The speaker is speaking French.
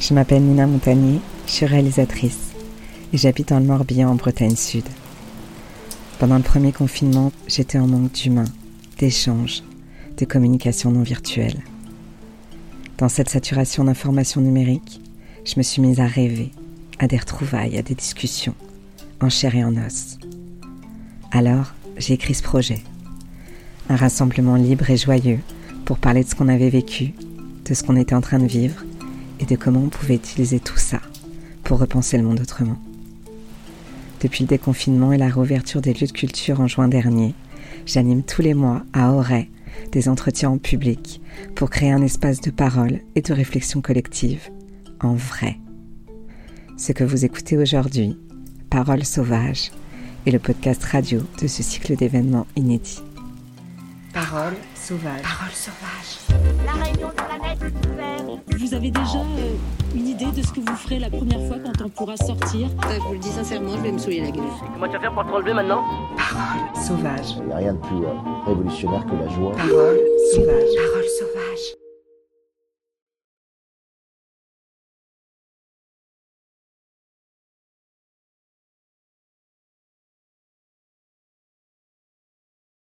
Je m'appelle Nina Montagnier, je suis réalisatrice et j'habite dans le Morbihan en Bretagne Sud. Pendant le premier confinement, j'étais en manque d'humain, d'échanges, de communication non virtuelle. Dans cette saturation d'informations numériques, je me suis mise à rêver, à des retrouvailles, à des discussions, en chair et en os. Alors, j'ai écrit ce projet. Un rassemblement libre et joyeux pour parler de ce qu'on avait vécu, de ce qu'on était en train de vivre et de comment on pouvait utiliser tout ça pour repenser le monde autrement. Depuis le déconfinement et la réouverture des lieux de culture en juin dernier, j'anime tous les mois à Auray des entretiens en public pour créer un espace de parole et de réflexion collective en vrai. Ce que vous écoutez aujourd'hui, Paroles sauvages, est le podcast radio de ce cycle d'événements inédits. Paroles sauvages. Paroles sauvages. La réunion de planète est Vous avez déjà euh, une idée de ce que vous ferez la première fois quand on pourra sortir? Je vous le dis sincèrement, je vais me souiller la gueule. Comment tu vas faire pour te relever maintenant? Paroles sauvages. Il n'y a rien de plus euh, révolutionnaire que la joie. Paroles sauvages. Paroles sauvages.